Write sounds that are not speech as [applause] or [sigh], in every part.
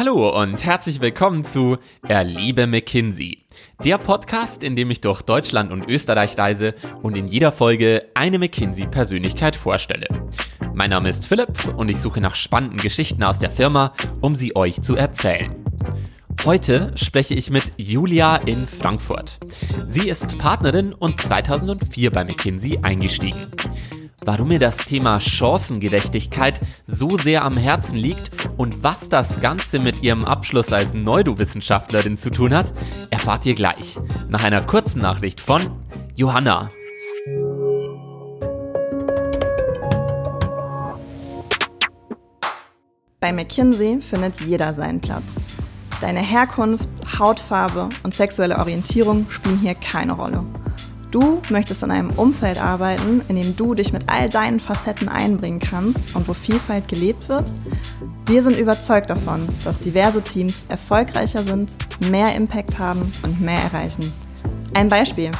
Hallo und herzlich willkommen zu Erlebe McKinsey, der Podcast, in dem ich durch Deutschland und Österreich reise und in jeder Folge eine McKinsey-Persönlichkeit vorstelle. Mein Name ist Philipp und ich suche nach spannenden Geschichten aus der Firma, um sie euch zu erzählen. Heute spreche ich mit Julia in Frankfurt. Sie ist Partnerin und 2004 bei McKinsey eingestiegen. Warum mir das Thema Chancengerechtigkeit so sehr am Herzen liegt und was das Ganze mit ihrem Abschluss als Neurowissenschaftlerin zu tun hat, erfahrt ihr gleich. Nach einer kurzen Nachricht von Johanna. Bei McKinsey findet jeder seinen Platz. Deine Herkunft, Hautfarbe und sexuelle Orientierung spielen hier keine Rolle. Du möchtest in einem Umfeld arbeiten, in dem du dich mit all deinen Facetten einbringen kannst und wo Vielfalt gelebt wird? Wir sind überzeugt davon, dass diverse Teams erfolgreicher sind, mehr Impact haben und mehr erreichen. Ein Beispiel.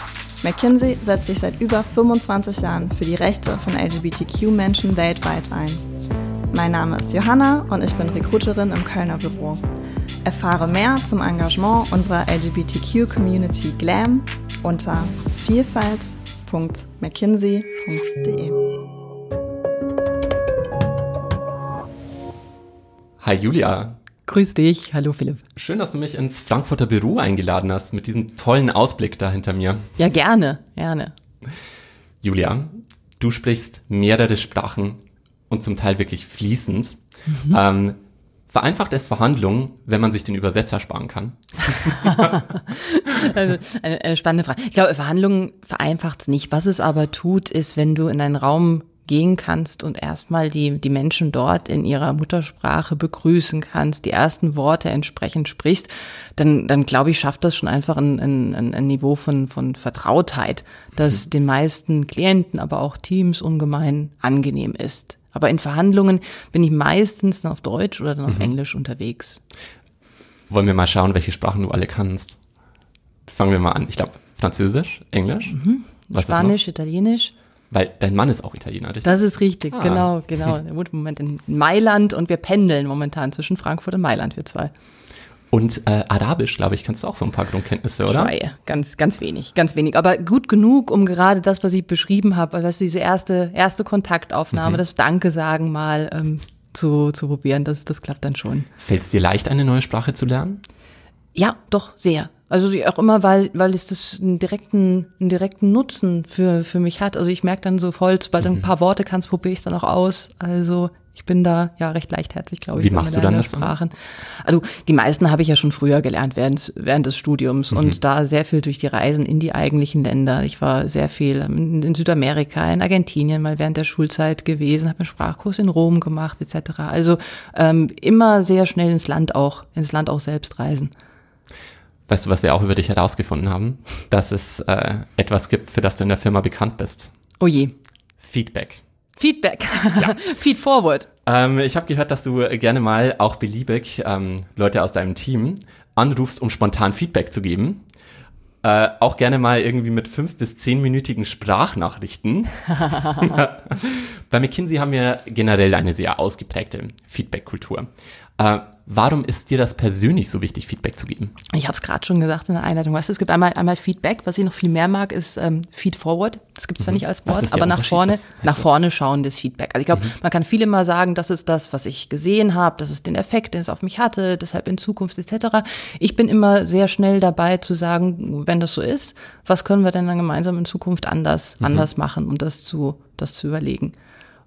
McKinsey setzt sich seit über 25 Jahren für die Rechte von LGBTQ-Menschen weltweit ein. Mein Name ist Johanna und ich bin Recruiterin im Kölner Büro. Erfahre mehr zum Engagement unserer LGBTQ-Community GLAM unter vielfalt.mckinsey.de. Hi Julia. Grüß dich, hallo Philipp. Schön, dass du mich ins Frankfurter Büro eingeladen hast mit diesem tollen Ausblick da hinter mir. Ja, gerne, gerne. Julia, du sprichst mehrere Sprachen und zum Teil wirklich fließend. Mhm. Ähm, Vereinfacht es Verhandlungen, wenn man sich den Übersetzer sparen kann? [laughs] also eine, eine spannende Frage. Ich glaube, Verhandlungen vereinfacht es nicht. Was es aber tut, ist, wenn du in einen Raum gehen kannst und erstmal die, die Menschen dort in ihrer Muttersprache begrüßen kannst, die ersten Worte entsprechend sprichst, dann, dann glaube ich, schafft das schon einfach ein, ein, ein Niveau von, von Vertrautheit, das mhm. den meisten Klienten, aber auch Teams ungemein angenehm ist. Aber in Verhandlungen bin ich meistens dann auf Deutsch oder dann auf mhm. Englisch unterwegs. Wollen wir mal schauen, welche Sprachen du alle kannst? Fangen wir mal an. Ich glaube, Französisch, Englisch. Mhm. Spanisch, Italienisch. Weil dein Mann ist auch Italiener, richtig? Das ist richtig, ah. genau, genau. [laughs] Er wohnt im Moment in Mailand und wir pendeln momentan zwischen Frankfurt und Mailand, wir zwei. Und äh, Arabisch, glaube ich, kannst du auch so ein paar Grundkenntnisse, oder? Zwei, ganz, ganz wenig, ganz wenig. Aber gut genug, um gerade das, was ich beschrieben habe, weißt du, diese erste, erste Kontaktaufnahme, mhm. das Danke sagen mal ähm, zu, zu probieren, das, das klappt dann schon. Fällt es dir leicht, eine neue Sprache zu lernen? Ja, doch, sehr. Also auch immer, weil, weil es das einen direkten, einen direkten Nutzen für, für mich hat. Also ich merke dann so voll, sobald du ein mhm. paar Worte kannst, probiere ich es dann auch aus. Also ich bin da ja recht leichtherzig, glaube ich. Wie machst du dann das? Sprachen. Also die meisten habe ich ja schon früher gelernt während, während des Studiums mhm. und da sehr viel durch die Reisen in die eigentlichen Länder. Ich war sehr viel in, in Südamerika, in Argentinien mal während der Schulzeit gewesen, habe einen Sprachkurs in Rom gemacht etc. Also ähm, immer sehr schnell ins Land auch, ins Land auch selbst reisen. Weißt du, was wir auch über dich herausgefunden haben? Dass es äh, etwas gibt, für das du in der Firma bekannt bist. Oh je. Feedback. Feedback. Ja. [laughs] Feed forward. Ähm, ich habe gehört, dass du gerne mal auch beliebig ähm, Leute aus deinem Team anrufst, um spontan Feedback zu geben. Äh, auch gerne mal irgendwie mit fünf bis zehnminütigen Sprachnachrichten. [laughs] [laughs] Bei McKinsey haben wir generell eine sehr ausgeprägte Feedback-Kultur. Äh, Warum ist dir das persönlich so wichtig, Feedback zu geben? Ich habe es gerade schon gesagt in der Einleitung. Weißt du, es gibt einmal, einmal Feedback, was ich noch viel mehr mag, ist ähm, Feed Forward. Das gibt es zwar mhm. nicht als Wort, aber nach vorne, nach vorne schauendes Feedback. Also ich glaube, mhm. man kann viel immer sagen, das ist das, was ich gesehen habe, das ist den Effekt, den es auf mich hatte, deshalb in Zukunft etc. Ich bin immer sehr schnell dabei zu sagen, wenn das so ist, was können wir denn dann gemeinsam in Zukunft anders, mhm. anders machen und das zu, das zu überlegen.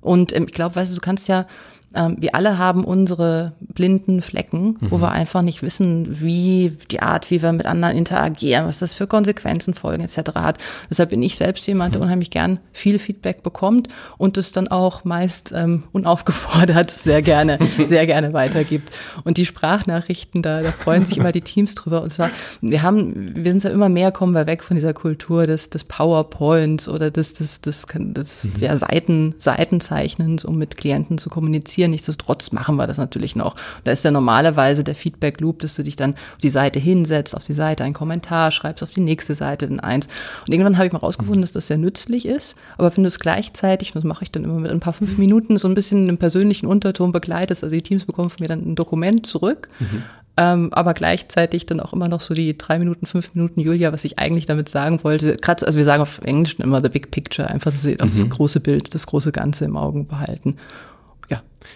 Und ähm, ich glaube, weißt du, du kannst ja ähm, wir alle haben unsere blinden Flecken, mhm. wo wir einfach nicht wissen, wie die Art, wie wir mit anderen interagieren, was das für Konsequenzen, Folgen etc. hat. Deshalb bin ich selbst jemand, der mhm. unheimlich gern viel Feedback bekommt und es dann auch meist ähm, unaufgefordert [laughs] sehr gerne, sehr gerne weitergibt. Und die Sprachnachrichten, da, da freuen sich immer die Teams drüber. Und zwar, wir haben, wir sind ja immer mehr, kommen wir weg von dieser Kultur des, des PowerPoints oder des, des, des, des, des mhm. ja, Seiten, Seitenzeichnens, um mit Klienten zu kommunizieren kommentieren. Nichtsdestotrotz machen wir das natürlich noch. Da ist ja normalerweise der Feedback Loop, dass du dich dann auf die Seite hinsetzt, auf die Seite einen Kommentar schreibst, auf die nächste Seite dann eins. Und irgendwann habe ich mal rausgefunden, dass das sehr nützlich ist. Aber wenn du es gleichzeitig, das mache ich dann immer mit ein paar fünf Minuten, so ein bisschen im persönlichen Unterton begleitest, also die Teams bekommen von mir dann ein Dokument zurück, mhm ähm, aber gleichzeitig dann auch immer noch so die drei Minuten, fünf Minuten Julia, was ich eigentlich damit sagen wollte. Gerade, also wir sagen auf Englisch immer the big picture, einfach sie mhm. das große Bild, das große Ganze im Augen behalten.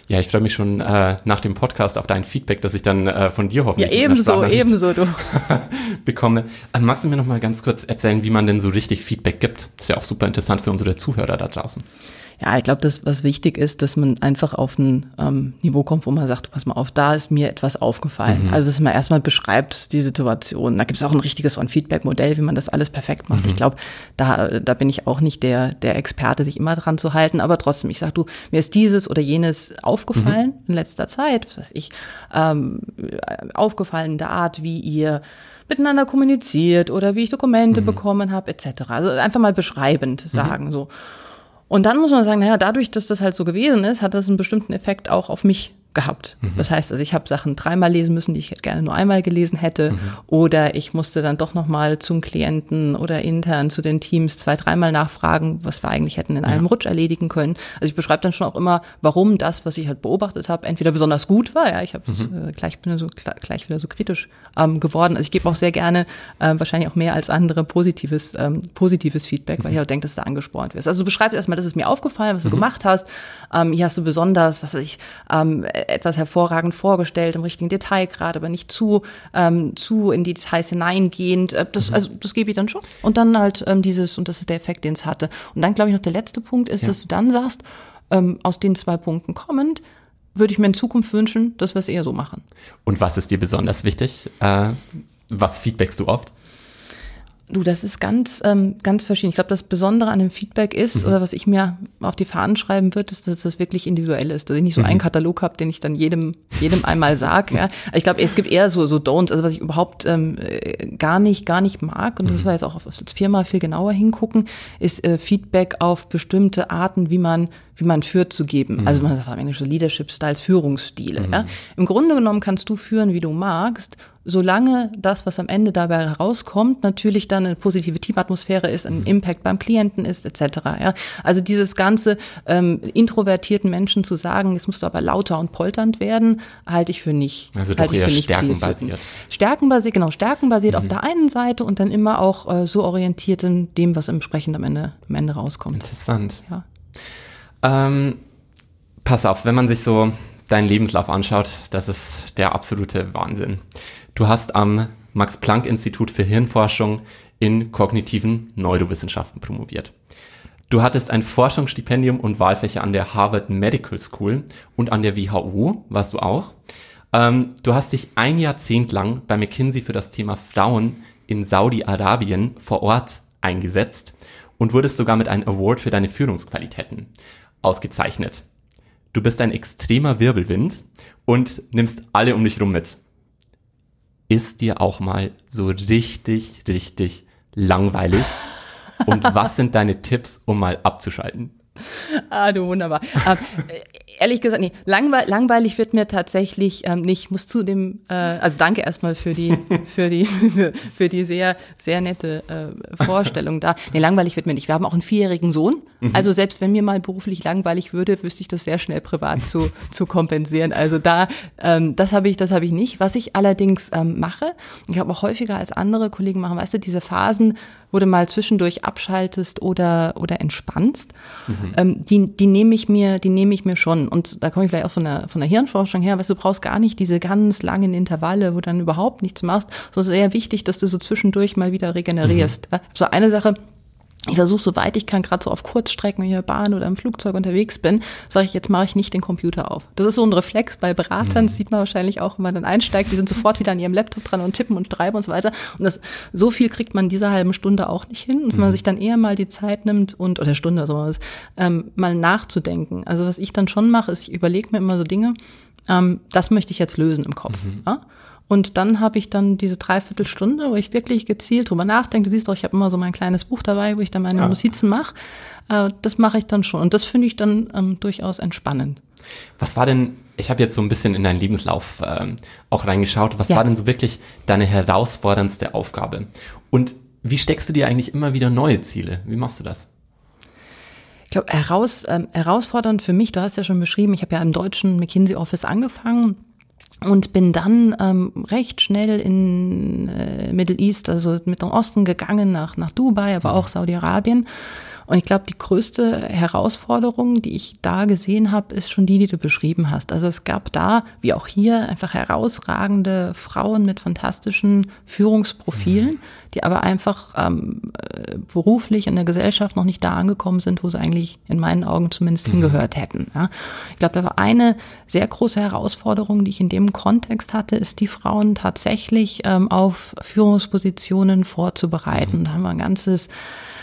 Ja. Ich freue mich schon äh, nach dem Podcast auf dein Feedback, dass ich dann äh, von dir hoffentlich ja, ebenso, ebenso du [laughs] bekomme. Also magst du mir noch mal ganz kurz erzählen, wie man denn so richtig Feedback gibt? Das ist ja auch super interessant für unsere Zuhörer da draußen. Ja, ich glaube, das, was wichtig ist, dass man einfach auf ein ähm, Niveau kommt, wo man sagt, pass mal auf, da ist mir etwas aufgefallen. Mhm. Also, dass man erstmal beschreibt die Situation. Da gibt es auch ein richtiges On-Feedback-Modell, wie man das alles perfekt macht. Mhm. Ich glaube, da, da bin ich auch nicht der, der Experte, sich immer dran zu halten, aber trotzdem, ich sag du, mir ist dieses oder jenes aufgefallen mhm. in letzter Zeit, was weiß ich, ähm, aufgefallen in der Art, wie ihr miteinander kommuniziert oder wie ich Dokumente mhm. bekommen habe, etc. Also einfach mal beschreibend mhm. sagen so. Und dann muss man sagen, naja, dadurch, dass das halt so gewesen ist, hat das einen bestimmten Effekt auch auf mich gehabt. Mhm. Das heißt, also ich habe Sachen dreimal lesen müssen, die ich gerne nur einmal gelesen hätte, mhm. oder ich musste dann doch noch mal zum Klienten oder intern zu den Teams zwei, dreimal nachfragen, was wir eigentlich hätten in einem ja. Rutsch erledigen können. Also ich beschreibe dann schon auch immer, warum das, was ich halt beobachtet habe, entweder besonders gut war, ja, ich habe mhm. äh, gleich bin so gleich wieder so kritisch ähm, geworden. Also ich gebe auch sehr gerne äh, wahrscheinlich auch mehr als andere positives ähm, positives Feedback, weil ich mhm. auch denke, dass da angespornt wirst. Also du beschreibst erstmal, das ist mir aufgefallen, was du mhm. gemacht hast. Ähm, hier hast du besonders, was weiß ich, ähm, etwas hervorragend vorgestellt, im richtigen Detail gerade, aber nicht zu, ähm, zu in die Details hineingehend. Äh, das, mhm. Also das gebe ich dann schon. Und dann halt ähm, dieses, und das ist der Effekt, den es hatte. Und dann, glaube ich, noch der letzte Punkt ist, ja. dass du dann sagst, ähm, aus den zwei Punkten kommend, würde ich mir in Zukunft wünschen, dass wir es eher so machen. Und was ist dir besonders wichtig? Äh, was feedbackst du oft? Du, das ist ganz, ähm, ganz verschieden. Ich glaube, das Besondere an dem Feedback ist, mhm. oder was ich mir auf die Fahnen schreiben würde, ist, dass das wirklich individuell ist. Dass ich nicht so mhm. einen Katalog habe, den ich dann jedem, jedem einmal sage. Ja. Ich glaube, es gibt eher so, so Don'ts, also was ich überhaupt ähm, äh, gar nicht, gar nicht mag, und das mhm. war jetzt auch auf das Firma viel genauer hingucken, ist äh, Feedback auf bestimmte Arten, wie man wie man führt, zu geben. Mhm. Also man sagt am Englisch so Leadership Styles, Führungsstile. Mhm. Ja? Im Grunde genommen kannst du führen, wie du magst, solange das, was am Ende dabei herauskommt, natürlich dann eine positive Teamatmosphäre ist, ein mhm. Impact beim Klienten ist, etc. Ja? Also dieses ganze ähm, introvertierten Menschen zu sagen, jetzt musst du aber lauter und polternd werden, halte ich für nicht. Also doch eher stärkenbasiert. Stärkenbasiert, genau, stärkenbasiert mhm. auf der einen Seite und dann immer auch äh, so orientiert in dem, was entsprechend am Ende, am Ende rauskommt. Interessant. Ja. Ähm, pass auf, wenn man sich so deinen Lebenslauf anschaut, das ist der absolute Wahnsinn. Du hast am Max-Planck-Institut für Hirnforschung in kognitiven Neurowissenschaften promoviert. Du hattest ein Forschungsstipendium und Wahlfächer an der Harvard Medical School und an der WHU, warst du auch. Ähm, du hast dich ein Jahrzehnt lang bei McKinsey für das Thema Frauen in Saudi-Arabien vor Ort eingesetzt und wurdest sogar mit einem Award für deine Führungsqualitäten ausgezeichnet. Du bist ein extremer Wirbelwind und nimmst alle um dich rum mit. Ist dir auch mal so richtig, richtig langweilig? [laughs] Und was sind deine Tipps, um mal abzuschalten? [laughs] Ah, du wunderbar. ähm, ehrlich gesagt, nee, langweil, langweilig wird mir tatsächlich ähm, nicht. Ich muss zu dem, äh, also danke erstmal für die, [laughs] für die, für, für die sehr, sehr nette äh, Vorstellung da. Nee, langweilig wird mir nicht. Wir haben auch einen vierjährigen Sohn. Mhm. Also selbst wenn mir mal beruflich langweilig würde, wüsste ich das sehr schnell privat zu, [laughs] zu kompensieren. Also da, ähm, das habe ich, das habe ich nicht. Was ich allerdings ähm, mache, ich habe auch häufiger als andere Kollegen machen, weißt du, diese Phasen, wo du mal zwischendurch abschaltest oder, oder entspannst, mhm. Ähm, die, die nehme ich mir, die nehme ich mir schon. Und da komme ich vielleicht auch von der, von der Hirnforschung her, weil du brauchst gar nicht diese ganz langen Intervalle, wo du dann überhaupt nichts machst, sondern es ist eher wichtig, dass du so zwischendurch mal wieder regenerierst. Mhm. So eine Sache, ich versuche, soweit ich kann, gerade so auf Kurzstrecken, wenn ich in der Bahn oder im Flugzeug unterwegs bin, sage ich, jetzt mache ich nicht den Computer auf. Das ist so ein Reflex bei Beratern, mhm. das sieht man wahrscheinlich auch, wenn man dann einsteigt, die sind sofort wieder an ihrem Laptop dran und tippen und schreiben und so weiter. Und das, so viel kriegt man in dieser halben Stunde auch nicht hin. Und wenn man mhm. sich dann eher mal die Zeit nimmt und, oder Stunde oder sowas, ähm, mal nachzudenken. Also was ich dann schon mache, ist, ich überlege mir immer so Dinge, ähm, das möchte ich jetzt lösen im Kopf. Mhm. Ja? Und dann habe ich dann diese Dreiviertelstunde, wo ich wirklich gezielt drüber nachdenke. Du siehst doch, ich habe immer so mein kleines Buch dabei, wo ich dann meine ja. Notizen mache. Äh, das mache ich dann schon. Und das finde ich dann ähm, durchaus entspannend. Was war denn, ich habe jetzt so ein bisschen in deinen Lebenslauf ähm, auch reingeschaut, was ja. war denn so wirklich deine herausforderndste Aufgabe? Und wie steckst du dir eigentlich immer wieder neue Ziele? Wie machst du das? Ich glaube, heraus, ähm, herausfordernd für mich, du hast ja schon beschrieben, ich habe ja im deutschen McKinsey Office angefangen und bin dann ähm, recht schnell in äh, Middle East, also Mittleren Osten gegangen, nach, nach Dubai, aber auch Saudi-Arabien und ich glaube, die größte Herausforderung, die ich da gesehen habe, ist schon die, die du beschrieben hast. Also es gab da, wie auch hier, einfach herausragende Frauen mit fantastischen Führungsprofilen, mhm. die aber einfach ähm, äh, beruflich in der Gesellschaft noch nicht da angekommen sind, wo sie eigentlich in meinen Augen zumindest mhm. hingehört hätten. Ja. Ich glaube, da war eine sehr große Herausforderung, die ich in dem Kontext hatte, ist die Frauen tatsächlich ähm, auf Führungspositionen vorzubereiten. Mhm. Da haben wir ein ganzes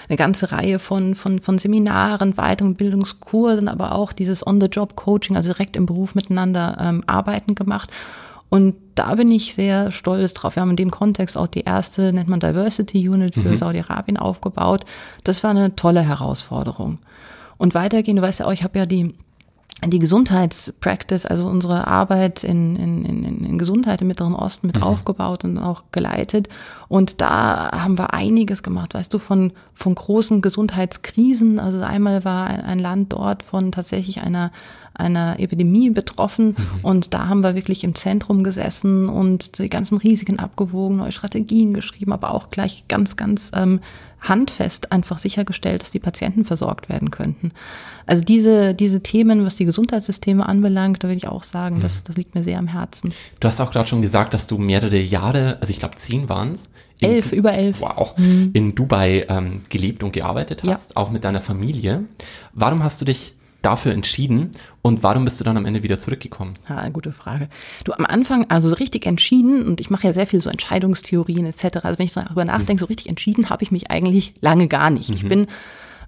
eine ganze Reihe von, von, von Seminaren, Weiterbildungskursen, aber auch dieses On-the-Job-Coaching, also direkt im Beruf miteinander ähm, arbeiten gemacht. Und da bin ich sehr stolz drauf. Wir haben in dem Kontext auch die erste, nennt man Diversity Unit für mhm. Saudi-Arabien aufgebaut. Das war eine tolle Herausforderung. Und weitergehen, du weißt ja auch, ich habe ja die die Gesundheitspractice, also unsere Arbeit in, in, in, in Gesundheit im Mittleren Osten mit mhm. aufgebaut und auch geleitet. Und da haben wir einiges gemacht, weißt du, von, von großen Gesundheitskrisen. Also einmal war ein, ein Land dort von tatsächlich einer einer Epidemie betroffen mhm. und da haben wir wirklich im Zentrum gesessen und die ganzen Risiken abgewogen, neue Strategien geschrieben, aber auch gleich ganz, ganz ähm, handfest einfach sichergestellt, dass die Patienten versorgt werden könnten. Also diese, diese Themen, was die Gesundheitssysteme anbelangt, da würde ich auch sagen, das, mhm. das liegt mir sehr am Herzen. Du hast auch gerade schon gesagt, dass du mehrere Jahre, also ich glaube zehn waren es. Elf, über elf. Wow. Mhm. In Dubai ähm, gelebt und gearbeitet hast, ja. auch mit deiner Familie. Warum hast du dich dafür entschieden und warum bist du dann am Ende wieder zurückgekommen? Ja, gute Frage. Du am Anfang, also so richtig entschieden und ich mache ja sehr viel so Entscheidungstheorien etc. Also wenn ich darüber nachdenke, so richtig entschieden habe ich mich eigentlich lange gar nicht. Mhm. Ich bin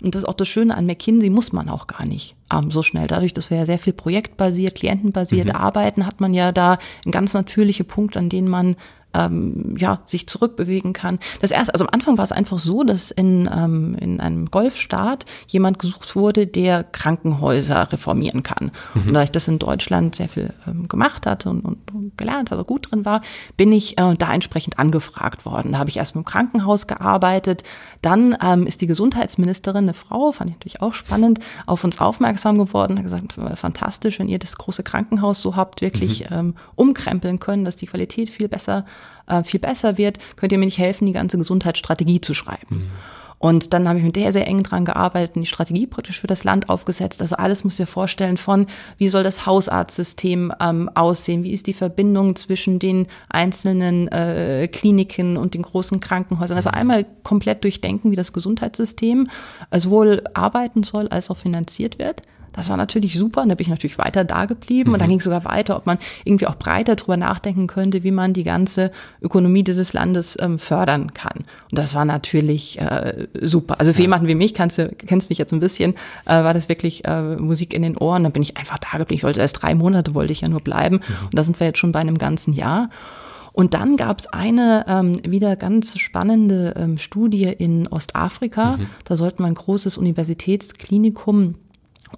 und das ist auch das Schöne an McKinsey, muss man auch gar nicht ähm, so schnell. Dadurch, dass wir ja sehr viel projektbasiert, klientenbasiert mhm. arbeiten, hat man ja da einen ganz natürliche Punkt, an denen man ähm, ja, sich zurückbewegen kann. Das erste, also am Anfang war es einfach so, dass in, ähm, in einem Golfstaat jemand gesucht wurde, der Krankenhäuser reformieren kann. Mhm. Und da ich das in Deutschland sehr viel ähm, gemacht hatte und, und, und gelernt hatte, gut drin war, bin ich äh, da entsprechend angefragt worden. Da habe ich erst mit dem Krankenhaus gearbeitet. Dann ähm, ist die Gesundheitsministerin, eine Frau, fand ich natürlich auch spannend, auf uns aufmerksam geworden, hat gesagt, fantastisch, wenn ihr das große Krankenhaus so habt, wirklich mhm. ähm, umkrempeln können, dass die Qualität viel besser äh, viel besser wird, könnt ihr mir nicht helfen, die ganze Gesundheitsstrategie zu schreiben. Mhm. Und dann habe ich mit der sehr eng dran gearbeitet die Strategie praktisch für das Land aufgesetzt. Also alles muss dir vorstellen von, wie soll das Hausarztsystem ähm, aussehen? Wie ist die Verbindung zwischen den einzelnen äh, Kliniken und den großen Krankenhäusern? Also einmal komplett durchdenken, wie das Gesundheitssystem sowohl arbeiten soll als auch finanziert wird. Das war natürlich super und da bin ich natürlich weiter da geblieben mhm. und dann mhm. ging es sogar weiter, ob man irgendwie auch breiter drüber nachdenken könnte, wie man die ganze Ökonomie dieses Landes ähm, fördern kann. Und das war natürlich äh, super. Also für ja. jemanden wie mich, kannst du, kennst mich jetzt ein bisschen, äh, war das wirklich äh, Musik in den Ohren. Da bin ich einfach da geblieben. Ich wollte erst drei Monate, wollte ich ja nur bleiben. Mhm. Und da sind wir jetzt schon bei einem ganzen Jahr. Und dann gab es eine ähm, wieder ganz spannende ähm, Studie in Ostafrika. Mhm. Da sollten wir ein großes Universitätsklinikum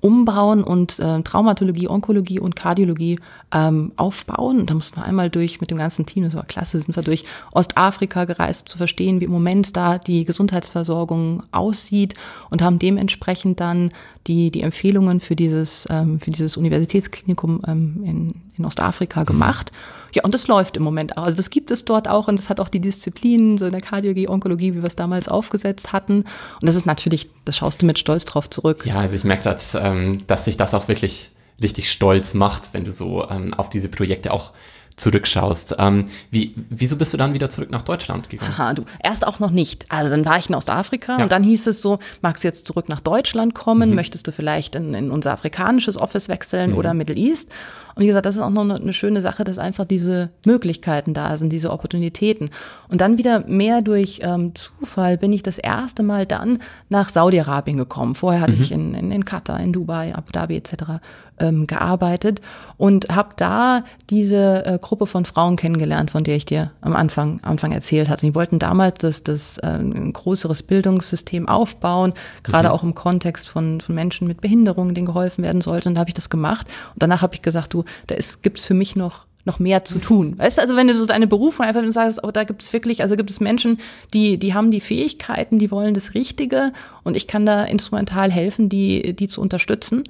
umbauen und äh, Traumatologie, Onkologie und Kardiologie ähm, aufbauen. Und da mussten wir einmal durch mit dem ganzen Team, das war klasse, sind wir durch Ostafrika gereist, zu verstehen, wie im Moment da die Gesundheitsversorgung aussieht und haben dementsprechend dann die, die Empfehlungen für dieses, ähm, für dieses Universitätsklinikum ähm, in, in Ostafrika gemacht. Ja, und das läuft im Moment auch. Also das gibt es dort auch und das hat auch die Disziplinen, so in der Kardiologie, Onkologie, wie wir es damals aufgesetzt hatten. Und das ist natürlich, da schaust du mit Stolz drauf zurück. Ja, also ich merke, dass, ähm, dass sich das auch wirklich richtig stolz macht, wenn du so ähm, auf diese Projekte auch zurückschaust. Ähm, wie, wieso bist du dann wieder zurück nach Deutschland gegangen? Aha, du, erst auch noch nicht. Also dann war ich in Ostafrika ja. und dann hieß es so, magst du jetzt zurück nach Deutschland kommen? Mhm. Möchtest du vielleicht in, in unser afrikanisches Office wechseln mhm. oder Middle East? Und wie gesagt, das ist auch noch eine, schöne Sache, dass einfach diese Möglichkeiten da sind, diese Opportunitäten. Und dann wieder mehr durch ähm, Zufall bin ich das erste Mal dann nach Saudi-Arabien gekommen. Vorher hatte mhm. ich in, in, in Katar, in Dubai, Abu Dhabi etc ähm, gearbeitet und habe da diese äh, Gruppe von Frauen kennengelernt, von der ich dir am Anfang, Anfang erzählt hatte. Die wollten damals das, das äh, ein größeres Bildungssystem aufbauen, gerade mhm. auch im Kontext von, von Menschen mit Behinderungen, denen geholfen werden sollte. Und da habe ich das gemacht. Und danach habe ich gesagt, du, da gibt es für mich noch noch mehr zu tun. Weißt du, also wenn du so deine Berufung einfach sagst, oh, da gibt es wirklich, also gibt es Menschen, die, die haben die Fähigkeiten, die wollen das Richtige und ich kann da instrumental helfen, die, die zu unterstützen.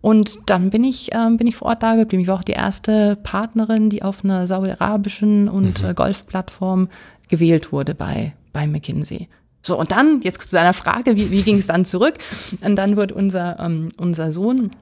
Und dann bin ich, ähm, bin ich vor Ort da geblieben. Ich war auch die erste Partnerin, die auf einer saudi-arabischen und mhm. äh, Golfplattform gewählt wurde bei, bei McKinsey. So, und dann, jetzt zu deiner Frage, wie, wie ging es dann zurück? Und dann wird unser, ähm, unser Sohn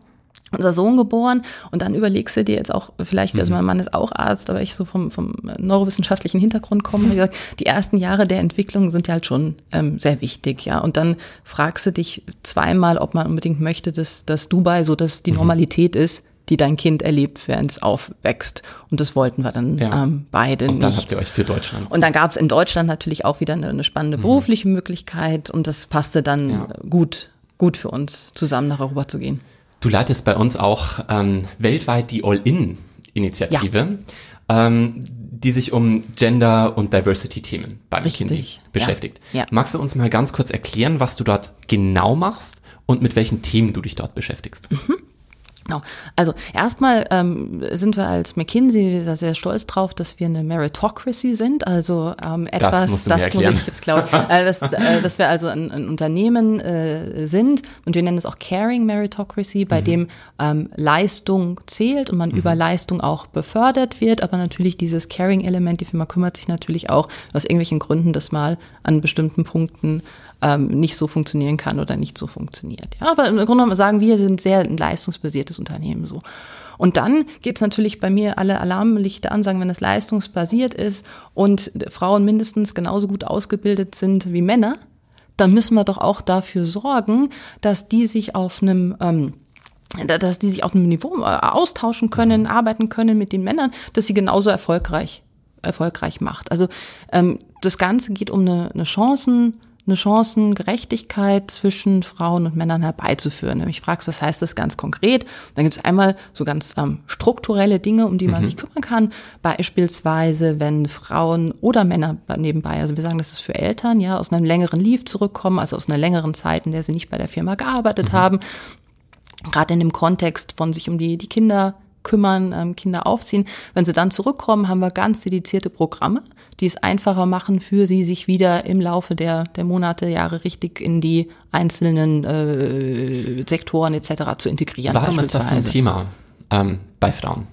unser Sohn geboren und dann überlegst du dir jetzt auch vielleicht, also mhm. mein Mann ist auch Arzt, aber ich so vom, vom neurowissenschaftlichen Hintergrund komme, gesagt, die ersten Jahre der Entwicklung sind ja halt schon ähm, sehr wichtig, ja. Und dann fragst du dich zweimal, ob man unbedingt möchte, dass, dass Dubai so dass die mhm. Normalität ist, die dein Kind erlebt, während es aufwächst. Und das wollten wir dann ja. ähm, beide nicht. Und dann habt ihr euch für Deutschland. Und dann gab es in Deutschland natürlich auch wieder eine, eine spannende mhm. berufliche Möglichkeit und das passte dann ja. gut, gut für uns, zusammen nach Europa zu gehen. Du leitest bei uns auch ähm, weltweit die All-In-Initiative, ja. ähm, die sich um Gender- und Diversity-Themen bei McKinsey beschäftigt. Ja. Ja. Magst du uns mal ganz kurz erklären, was du dort genau machst und mit welchen Themen du dich dort beschäftigst? Mhm. Genau. Also erstmal ähm, sind wir als McKinsey sehr stolz drauf, dass wir eine Meritocracy sind. Also ähm, etwas, das, das muss ich jetzt glaube, [laughs] äh, dass, äh, dass wir also ein, ein Unternehmen äh, sind und wir nennen es auch Caring Meritocracy, bei mhm. dem ähm, Leistung zählt und man mhm. über Leistung auch befördert wird. Aber natürlich dieses Caring-Element, die Firma kümmert sich natürlich auch aus irgendwelchen Gründen, dass mal an bestimmten Punkten ähm, nicht so funktionieren kann oder nicht so funktioniert. Ja, aber im Grunde genommen sagen wir, sind sehr ein leistungsbasiertes Unternehmen so. Und dann geht es natürlich bei mir alle Alarmlichter an, sagen, wenn es leistungsbasiert ist und Frauen mindestens genauso gut ausgebildet sind wie Männer, dann müssen wir doch auch dafür sorgen, dass die sich auf einem ähm, dass die sich auf einem Niveau äh, austauschen können, arbeiten können mit den Männern, dass sie genauso erfolgreich erfolgreich macht. Also ähm, das Ganze geht um eine, eine Chancen eine Chancengerechtigkeit zwischen Frauen und Männern herbeizuführen. Nämlich fragst, was heißt das ganz konkret? Dann gibt es einmal so ganz ähm, strukturelle Dinge, um die man mhm. sich kümmern kann. Beispielsweise, wenn Frauen oder Männer nebenbei, also wir sagen, das ist für Eltern, ja, aus einem längeren Leave zurückkommen, also aus einer längeren Zeit, in der sie nicht bei der Firma gearbeitet mhm. haben. Gerade in dem Kontext von sich um die, die Kinder kümmern, ähm, Kinder aufziehen. Wenn sie dann zurückkommen, haben wir ganz dedizierte Programme, die es einfacher machen für sie, sich wieder im Laufe der, der Monate, Jahre richtig in die einzelnen äh, Sektoren etc. zu integrieren. Warum ist das ein Thema ähm, bei Frauen?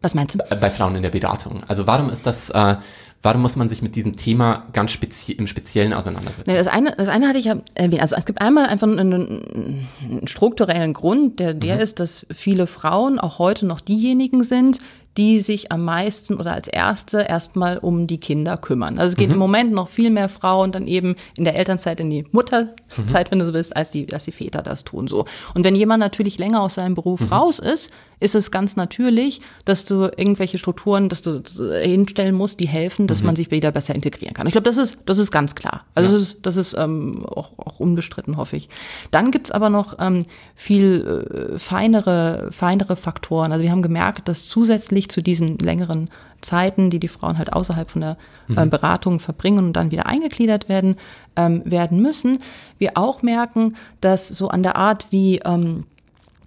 Was meinst du? Bei Frauen in der Beratung. Also warum ist das, äh, warum muss man sich mit diesem Thema ganz spezi im Speziellen auseinandersetzen? Nee, das, eine, das eine hatte ich ja erwähnt. Also es gibt einmal einfach einen, einen strukturellen Grund, der, der mhm. ist, dass viele Frauen auch heute noch diejenigen sind, die sich am meisten oder als erste erstmal um die Kinder kümmern. Also es geht mhm. im Moment noch viel mehr Frauen dann eben in der Elternzeit in die Mutterzeit, mhm. wenn du so willst, als die, als die Väter das tun so. Und wenn jemand natürlich länger aus seinem Beruf mhm. raus ist, ist es ganz natürlich, dass du irgendwelche Strukturen, dass du hinstellen musst, die helfen, dass mhm. man sich wieder besser integrieren kann. Ich glaube, das ist, das ist ganz klar. Also ja. das ist, das ist ähm, auch, auch unbestritten, hoffe ich. Dann gibt's aber noch ähm, viel äh, feinere, feinere Faktoren. Also wir haben gemerkt, dass zusätzlich zu diesen längeren Zeiten, die die Frauen halt außerhalb von der äh. Beratung verbringen und dann wieder eingegliedert werden, ähm, werden müssen, wir auch merken, dass so an der Art, wie ähm,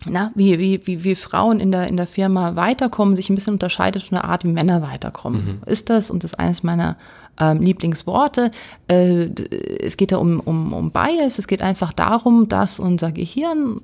na, wie, wie, wie, wie Frauen in der, in der Firma weiterkommen, sich ein bisschen unterscheidet von der Art, wie Männer weiterkommen. Mhm. Ist das, und das ist eines meiner ähm, Lieblingsworte, äh, es geht da um, um, um Bias, es geht einfach darum, dass unser Gehirn,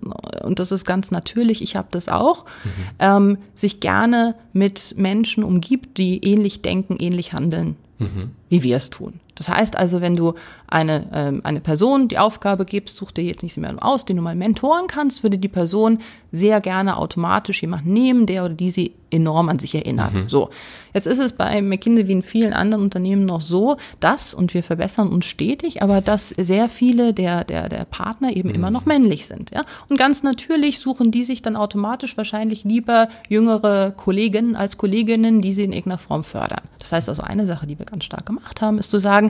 und das ist ganz natürlich, ich habe das auch, mhm. ähm, sich gerne mit Menschen umgibt, die ähnlich denken, ähnlich handeln, mhm. wie wir es tun. Das heißt also, wenn du eine, ähm, eine Person die Aufgabe gibst, such dir jetzt nicht mehr aus, den du mal mentoren kannst, würde die Person sehr gerne automatisch jemanden nehmen, der oder die sie enorm an sich erinnert. Mhm. So. Jetzt ist es bei McKinsey wie in vielen anderen Unternehmen noch so, dass, und wir verbessern uns stetig, aber dass sehr viele der, der, der Partner eben mhm. immer noch männlich sind, ja. Und ganz natürlich suchen die sich dann automatisch wahrscheinlich lieber jüngere Kolleginnen als Kolleginnen, die sie in irgendeiner Form fördern. Das heißt also eine Sache, die wir ganz stark gemacht haben, ist zu sagen,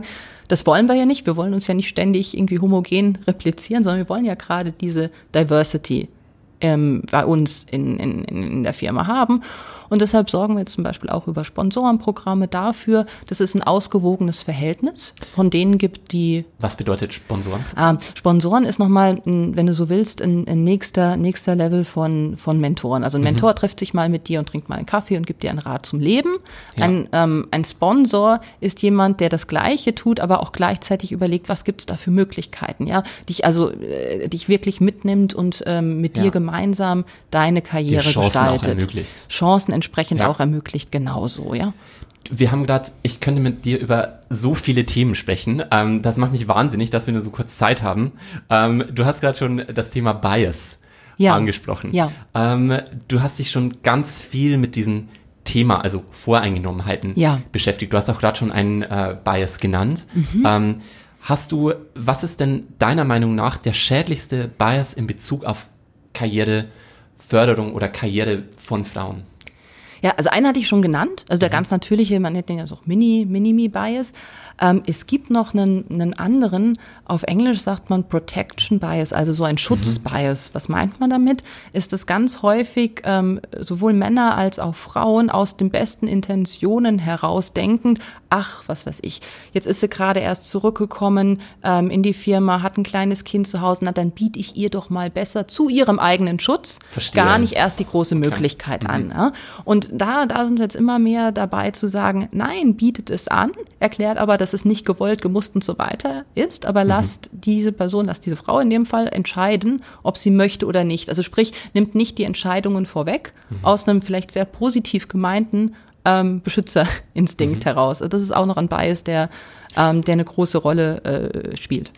das wollen wir ja nicht. Wir wollen uns ja nicht ständig irgendwie homogen replizieren, sondern wir wollen ja gerade diese Diversity ähm, bei uns in, in, in der Firma haben. Und deshalb sorgen wir jetzt zum Beispiel auch über Sponsorenprogramme dafür, dass es ein ausgewogenes Verhältnis von denen gibt, die. Was bedeutet Sponsoren? Ah, Sponsoren ist nochmal, wenn du so willst, ein, ein, nächster, nächster Level von, von Mentoren. Also ein mhm. Mentor mhm. trifft sich mal mit dir und trinkt mal einen Kaffee und gibt dir einen Rat zum Leben. Ja. Ein, ähm, ein Sponsor ist jemand, der das Gleiche tut, aber auch gleichzeitig überlegt, was gibt es da für Möglichkeiten, ja, dich also äh, dich wirklich mitnimmt und ähm, mit ja. dir gemeinsam deine Karriere Chancen gestaltet. Auch ermöglicht. Chancen entsprechend ja. auch ermöglicht, genauso, ja. Wir haben gerade, ich könnte mit dir über so viele Themen sprechen. Ähm, das macht mich wahnsinnig, dass wir nur so kurz Zeit haben. Ähm, du hast gerade schon das Thema Bias ja. angesprochen. Ja. Ähm, du hast dich schon ganz viel mit diesem Thema, also Voreingenommenheiten, ja. beschäftigt. Du hast auch gerade schon einen äh, Bias genannt. Mhm. Ähm, hast du, was ist denn deiner Meinung nach der schädlichste Bias in Bezug auf Karriereförderung oder Karriere von Frauen? Ja, also einen hatte ich schon genannt, also der mhm. ganz natürliche, man nennt den ja auch Mini, Minimi-Bias. Ähm, es gibt noch einen, einen anderen, auf Englisch sagt man Protection Bias, also so ein Schutzbias. Mhm. Was meint man damit? Ist es ganz häufig ähm, sowohl Männer als auch Frauen aus den besten Intentionen heraus denkend, ach, was weiß ich, jetzt ist sie gerade erst zurückgekommen ähm, in die Firma, hat ein kleines Kind zu Hause, na dann biete ich ihr doch mal besser zu ihrem eigenen Schutz Verstehe. gar nicht erst die große Möglichkeit okay. mhm. an. Ja? Und da, da sind wir jetzt immer mehr dabei zu sagen, nein, bietet es an, erklärt aber, dass es nicht gewollt, gemusst und so weiter ist, aber mhm. lasst diese Person, lasst diese Frau in dem Fall entscheiden, ob sie möchte oder nicht. Also sprich, nimmt nicht die Entscheidungen vorweg mhm. aus einem vielleicht sehr positiv gemeinten ähm, Beschützerinstinkt mhm. heraus. Das ist auch noch ein Bias, der, ähm, der eine große Rolle äh, spielt.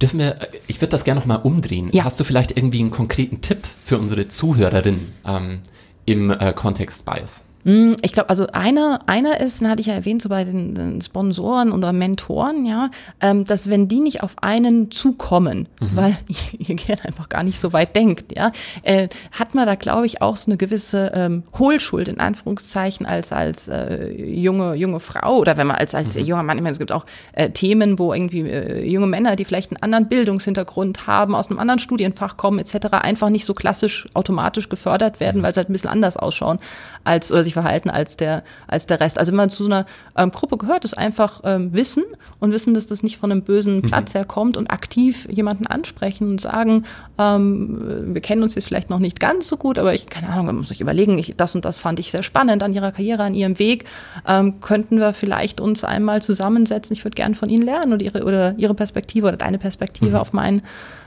Dürfen wir, ich würde das gerne nochmal umdrehen. Ja. Hast du vielleicht irgendwie einen konkreten Tipp für unsere Zuhörerin ähm, im äh, Kontext Bias? Hm, ich glaube, also einer, einer ist, den hatte ich ja erwähnt, so bei den, den Sponsoren oder Mentoren, ja, ähm, dass wenn die nicht auf einen zukommen, mhm. weil [laughs] ihr Gehirn einfach gar nicht so weit denkt, ja, äh, hat man da, glaube ich, auch so eine gewisse ähm, Hohlschuld in Anführungszeichen als als äh, junge junge Frau oder wenn man als als mhm. junger Mann, ich meine, es gibt auch äh, Themen, wo irgendwie äh, junge Männer, die vielleicht einen anderen Bildungshintergrund haben, aus einem anderen Studienfach kommen etc., einfach nicht so klassisch automatisch gefördert werden, mhm. weil sie halt ein bisschen anders ausschauen als oder sich sich verhalten als der, als der Rest. Also wenn man zu so einer ähm, Gruppe gehört, ist einfach ähm, wissen und wissen, dass das nicht von einem bösen mhm. Platz mhm. herkommt und aktiv jemanden ansprechen und sagen, ähm, wir kennen uns jetzt vielleicht noch nicht ganz so gut, aber ich, keine Ahnung, man muss sich überlegen, ich, das und das fand ich sehr spannend an ihrer Karriere, an ihrem Weg. Ähm, könnten wir vielleicht uns einmal zusammensetzen? Ich würde gerne von Ihnen lernen oder Ihre, oder Ihre Perspektive oder deine Perspektive mhm. auf meinen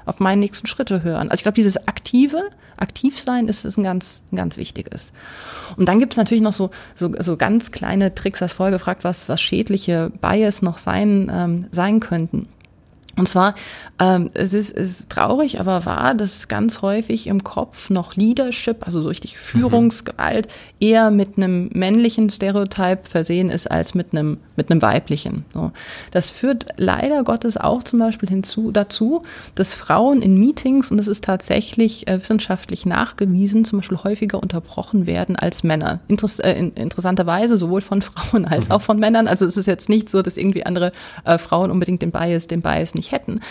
auf meine nächsten Schritte hören. Also ich glaube, dieses aktive, aktiv sein ist, ist ein ganz, ein ganz wichtiges. Und dann gibt es natürlich noch so, so, so ganz kleine Tricks, als vorher gefragt, was, was schädliche Bias noch sein, ähm, sein könnten. Und zwar, ähm, es, ist, es ist traurig, aber wahr, dass ganz häufig im Kopf noch Leadership, also so richtig Führungsgewalt, mhm. eher mit einem männlichen Stereotyp versehen ist als mit einem, mit einem weiblichen. So. Das führt leider Gottes auch zum Beispiel hinzu, dazu, dass Frauen in Meetings, und das ist tatsächlich äh, wissenschaftlich nachgewiesen, zum Beispiel häufiger unterbrochen werden als Männer. Interess äh, in, interessanterweise sowohl von Frauen als mhm. auch von Männern. Also es ist jetzt nicht so, dass irgendwie andere äh, Frauen unbedingt den Bias, den Bias nicht nicht hätten.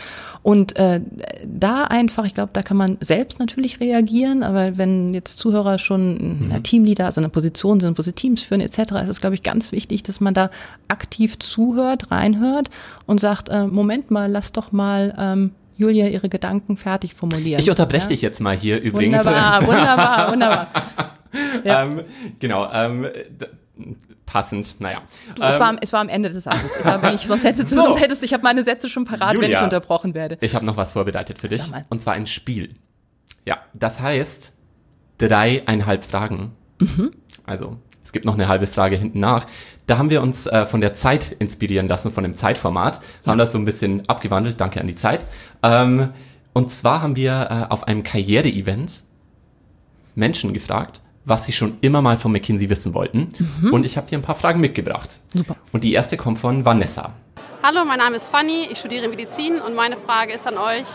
Und äh, da einfach, ich glaube, da kann man selbst natürlich reagieren, aber wenn jetzt Zuhörer schon mhm. Teamleader, also eine Position sind, wo sie Teams führen etc., ist es, glaube ich, ganz wichtig, dass man da aktiv zuhört, reinhört und sagt, äh, Moment mal, lass doch mal ähm, Julia ihre Gedanken fertig formulieren. Ich unterbreche ja? dich jetzt mal hier übrigens. Wunderbar, wunderbar, wunderbar. [laughs] Ja. Ähm, genau, ähm, passend, naja. Es, ähm, war, es war am Ende des Satzes. Ich, sonst hättest [laughs] du, so. sonst hättest ich habe meine Sätze schon parat, Julia, wenn ich unterbrochen werde. Ich habe noch was vorbereitet für dich. Und zwar ein Spiel. Ja, das heißt dreieinhalb Fragen. Mhm. Also, es gibt noch eine halbe Frage hinten nach. Da haben wir uns äh, von der Zeit inspirieren lassen, von dem Zeitformat, ja. haben das so ein bisschen abgewandelt, danke an die Zeit. Ähm, und zwar haben wir äh, auf einem Karriere-Event Menschen gefragt, was sie schon immer mal von McKinsey wissen wollten. Mhm. Und ich habe dir ein paar Fragen mitgebracht. Super. Und die erste kommt von Vanessa. Hallo, mein Name ist Fanny, ich studiere Medizin und meine Frage ist an euch,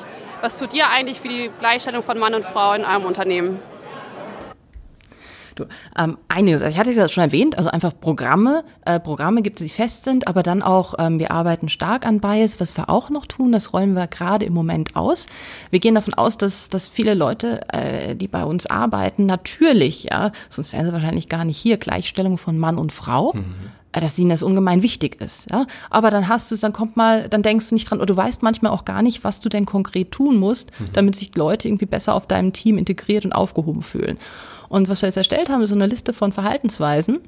was tut ihr eigentlich für die Gleichstellung von Mann und Frau in eurem Unternehmen? Ähm, einiges. Also ich hatte es ja schon erwähnt, also einfach Programme. Äh, Programme gibt es, die fest sind, aber dann auch, ähm, wir arbeiten stark an Bias. Was wir auch noch tun, das rollen wir gerade im Moment aus. Wir gehen davon aus, dass, dass viele Leute, äh, die bei uns arbeiten, natürlich, ja, sonst wären sie wahrscheinlich gar nicht hier, Gleichstellung von Mann und Frau. Mhm äh, dass ihnen das ungemein wichtig ist, ja. Aber dann hast du es, dann kommt mal, dann denkst du nicht dran, oder du weißt manchmal auch gar nicht, was du denn konkret tun musst, mhm. damit sich Leute irgendwie besser auf deinem Team integriert und aufgehoben fühlen. Und was wir jetzt erstellt haben, ist so eine Liste von Verhaltensweisen,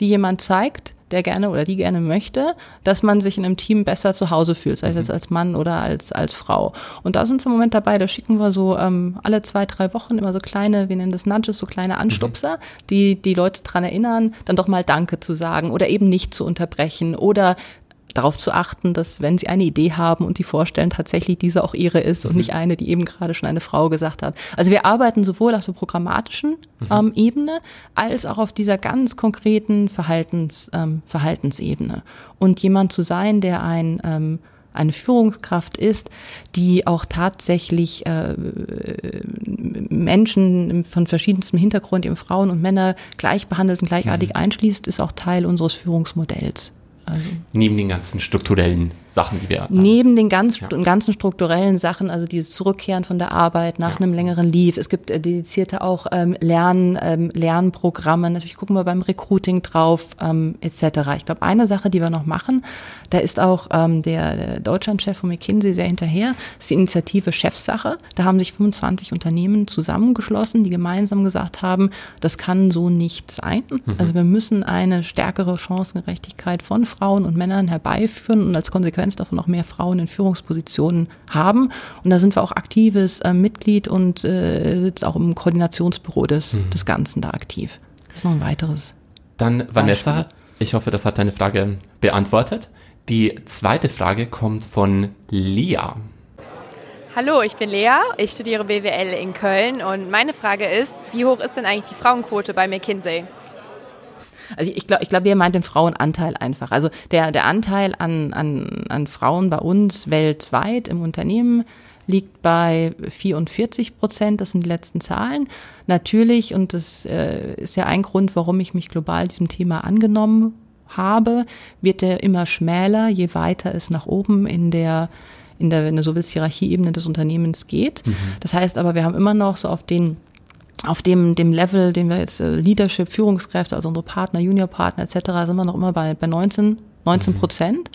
die jemand zeigt, der gerne oder die gerne möchte, dass man sich in einem Team besser zu Hause fühlt, sei es jetzt mhm. als Mann oder als, als Frau. Und da sind wir im Moment dabei, da schicken wir so ähm, alle zwei, drei Wochen immer so kleine, wir nennen das Nudges, so kleine mhm. Anstupser, die die Leute dran erinnern, dann doch mal Danke zu sagen oder eben nicht zu unterbrechen oder darauf zu achten, dass wenn sie eine Idee haben und die vorstellen, tatsächlich diese auch ihre ist und mhm. nicht eine, die eben gerade schon eine Frau gesagt hat. Also wir arbeiten sowohl auf der programmatischen mhm. ähm, Ebene als auch auf dieser ganz konkreten Verhaltens, ähm, Verhaltensebene. Und jemand zu sein, der ein ähm, eine Führungskraft ist, die auch tatsächlich äh, Menschen von verschiedenstem Hintergrund, eben Frauen und Männer gleich behandelt und gleichartig mhm. einschließt, ist auch Teil unseres Führungsmodells. Also Neben den ganzen strukturellen Sachen, die wir. Neben den ganz, ja. ganzen strukturellen Sachen, also dieses Zurückkehren von der Arbeit nach ja. einem längeren Leave. Es gibt äh, dedizierte auch ähm, Lern, ähm, Lernprogramme. Natürlich gucken wir beim Recruiting drauf, ähm, etc. Ich glaube, eine Sache, die wir noch machen, da ist auch ähm, der, der Deutschlandchef von McKinsey sehr hinterher, ist die Initiative Chefsache. Da haben sich 25 Unternehmen zusammengeschlossen, die gemeinsam gesagt haben, das kann so nicht sein. Mhm. Also wir müssen eine stärkere Chancengerechtigkeit von Frauen und Männern herbeiführen und als Konsequenz davon auch mehr Frauen in Führungspositionen haben. Und da sind wir auch aktives äh, Mitglied und äh, sitzt auch im Koordinationsbüro des, mhm. des Ganzen da aktiv. Das ist noch ein weiteres. Dann Vanessa, Beispiel. ich hoffe, das hat deine Frage beantwortet. Die zweite Frage kommt von Lea. Hallo, ich bin Lea, ich studiere BWL in Köln und meine Frage ist, wie hoch ist denn eigentlich die Frauenquote bei McKinsey? Also ich glaube, ich glaube, ihr meint den Frauenanteil einfach. Also der, der Anteil an, an, an Frauen bei uns weltweit im Unternehmen liegt bei 44 Prozent. Das sind die letzten Zahlen. Natürlich, und das äh, ist ja ein Grund, warum ich mich global diesem Thema angenommen habe, wird der immer schmäler, je weiter es nach oben in der in der, wenn du so willst, Hierarchieebene des Unternehmens geht. Mhm. Das heißt aber, wir haben immer noch so auf den auf dem, dem Level, den wir jetzt äh, Leadership, Führungskräfte, also unsere Partner, Juniorpartner etc., sind wir noch immer bei, bei 19, 19 Prozent.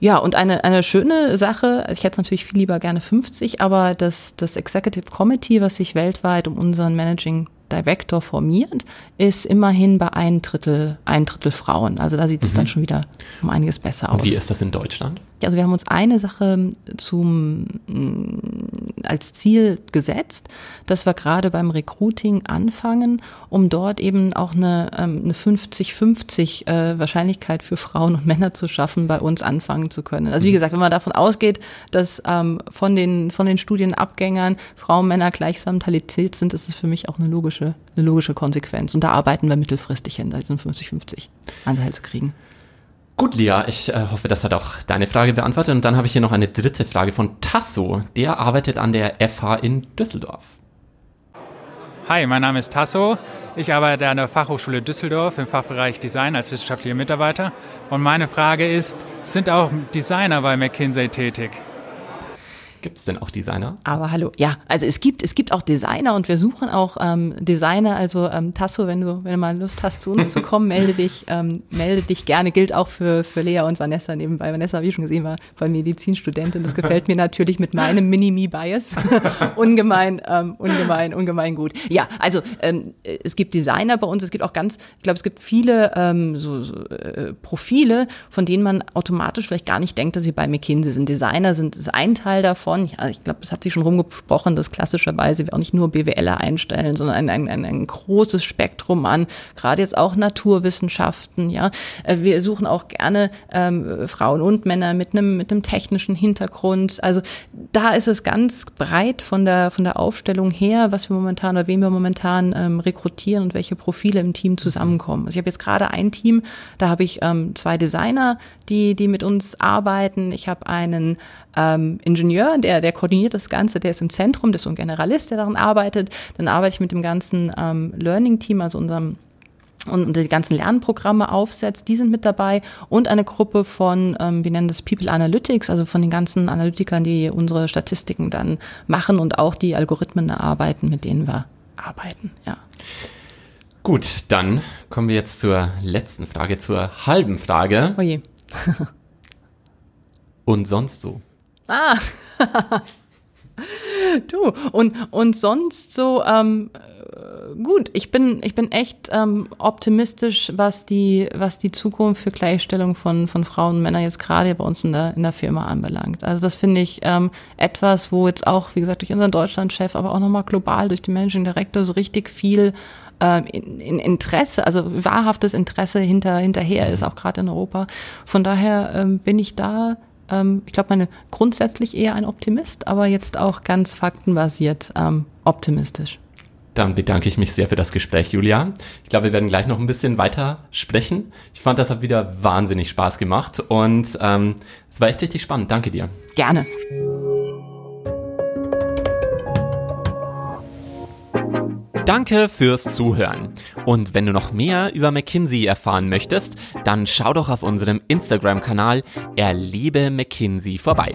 Ja, und eine, eine schöne Sache, ich hätte natürlich viel lieber gerne 50, aber das, das Executive Committee, was sich weltweit um unseren Managing Director formiert, ist immerhin bei ein Drittel, ein Drittel Frauen. Also da sieht es dann mhm. schon wieder um einiges besser aus. Und wie ist das in Deutschland? Also wir haben uns eine Sache zum, mm, als Ziel gesetzt, dass wir gerade beim Recruiting anfangen, um dort eben auch eine, ähm, eine 50-50 äh, Wahrscheinlichkeit für Frauen und Männer zu schaffen, bei uns anfangen zu können. Also wie mhm. gesagt, wenn man davon ausgeht, dass ähm, von den, von den Studienabgängern Frauen und Männer gleichsam Talität sind, ist es für mich auch eine logische eine logische Konsequenz. Und da arbeiten wir mittelfristig hin, da diesen 50-50 Anteil zu kriegen. Gut, Lia, ich äh, hoffe, das hat auch deine Frage beantwortet. Und dann habe ich hier noch eine dritte Frage von Tasso. Der arbeitet an der FH in Düsseldorf. Hi, mein Name ist Tasso. Ich arbeite an der Fachhochschule Düsseldorf im Fachbereich Design als wissenschaftlicher Mitarbeiter. Und meine Frage ist, sind auch Designer bei McKinsey tätig? Gibt es denn auch Designer? Aber hallo, ja, also es gibt, es gibt auch Designer und wir suchen auch ähm, Designer. Also ähm, Tasso, wenn du, wenn du mal Lust hast, zu uns zu [laughs] kommen, melde dich, ähm, melde dich gerne. Gilt auch für, für Lea und Vanessa nebenbei. Vanessa, wie schon gesehen, war bei Medizinstudentin. Das gefällt mir natürlich mit meinem Mini-Me-Bias [laughs] ungemein, ähm, ungemein, ungemein gut. Ja, also ähm, es gibt Designer bei uns. Es gibt auch ganz, ich glaube, es gibt viele ähm, so, so äh, Profile, von denen man automatisch vielleicht gar nicht denkt, dass sie bei McKinsey sind. Designer sind ist ein Teil davon von, ja, ich glaube, es hat sich schon rumgesprochen, dass klassischerweise wir auch nicht nur BWLer einstellen, sondern ein, ein, ein, ein großes Spektrum an, gerade jetzt auch Naturwissenschaften, ja. Äh, wir suchen auch gerne ähm, Frauen und Männer mit einem mit einem technischen Hintergrund. Also da ist es ganz breit von der von der Aufstellung her, was wir momentan oder wen wir momentan ähm, rekrutieren und welche Profile im Team zusammenkommen. Also ich habe jetzt gerade ein Team, da habe ich ähm, zwei Designer, die die mit uns arbeiten. Ich habe einen ähm, Ingenieur, der, der koordiniert das Ganze, der ist im Zentrum, der ist so ein Generalist, der daran arbeitet. Dann arbeite ich mit dem ganzen ähm, Learning-Team, also unserem und die ganzen Lernprogramme aufsetzt, die sind mit dabei und eine Gruppe von, ähm, wir nennen das People Analytics, also von den ganzen Analytikern, die unsere Statistiken dann machen und auch die Algorithmen erarbeiten, mit denen wir arbeiten, ja. Gut, dann kommen wir jetzt zur letzten Frage, zur halben Frage. Oje. und sonst so? Ah. [laughs] du, und, und sonst so, ähm, gut, ich bin, ich bin echt ähm, optimistisch, was die, was die Zukunft für Gleichstellung von, von Frauen und Männern jetzt gerade bei uns in der, in der Firma anbelangt. Also das finde ich ähm, etwas, wo jetzt auch, wie gesagt, durch unseren Deutschlandchef, aber auch nochmal global durch den Managing Director so richtig viel ähm, in, in Interesse, also wahrhaftes Interesse hinter, hinterher ist, auch gerade in Europa. Von daher ähm, bin ich da ähm, ich glaube, meine grundsätzlich eher ein Optimist, aber jetzt auch ganz faktenbasiert ähm, optimistisch. Dann bedanke ich mich sehr für das Gespräch, Julia. Ich glaube, wir werden gleich noch ein bisschen weiter sprechen. Ich fand, das hat wieder wahnsinnig Spaß gemacht und ähm, es war echt richtig spannend. Danke dir. Gerne. Danke fürs Zuhören. Und wenn du noch mehr über McKinsey erfahren möchtest, dann schau doch auf unserem Instagram-Kanal Erlebe McKinsey vorbei.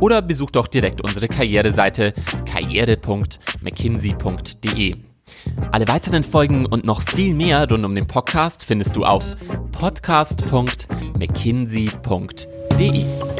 Oder besuch doch direkt unsere Karriereseite karriere.mckinsey.de. Alle weiteren Folgen und noch viel mehr rund um den Podcast findest du auf podcast.mckinsey.de.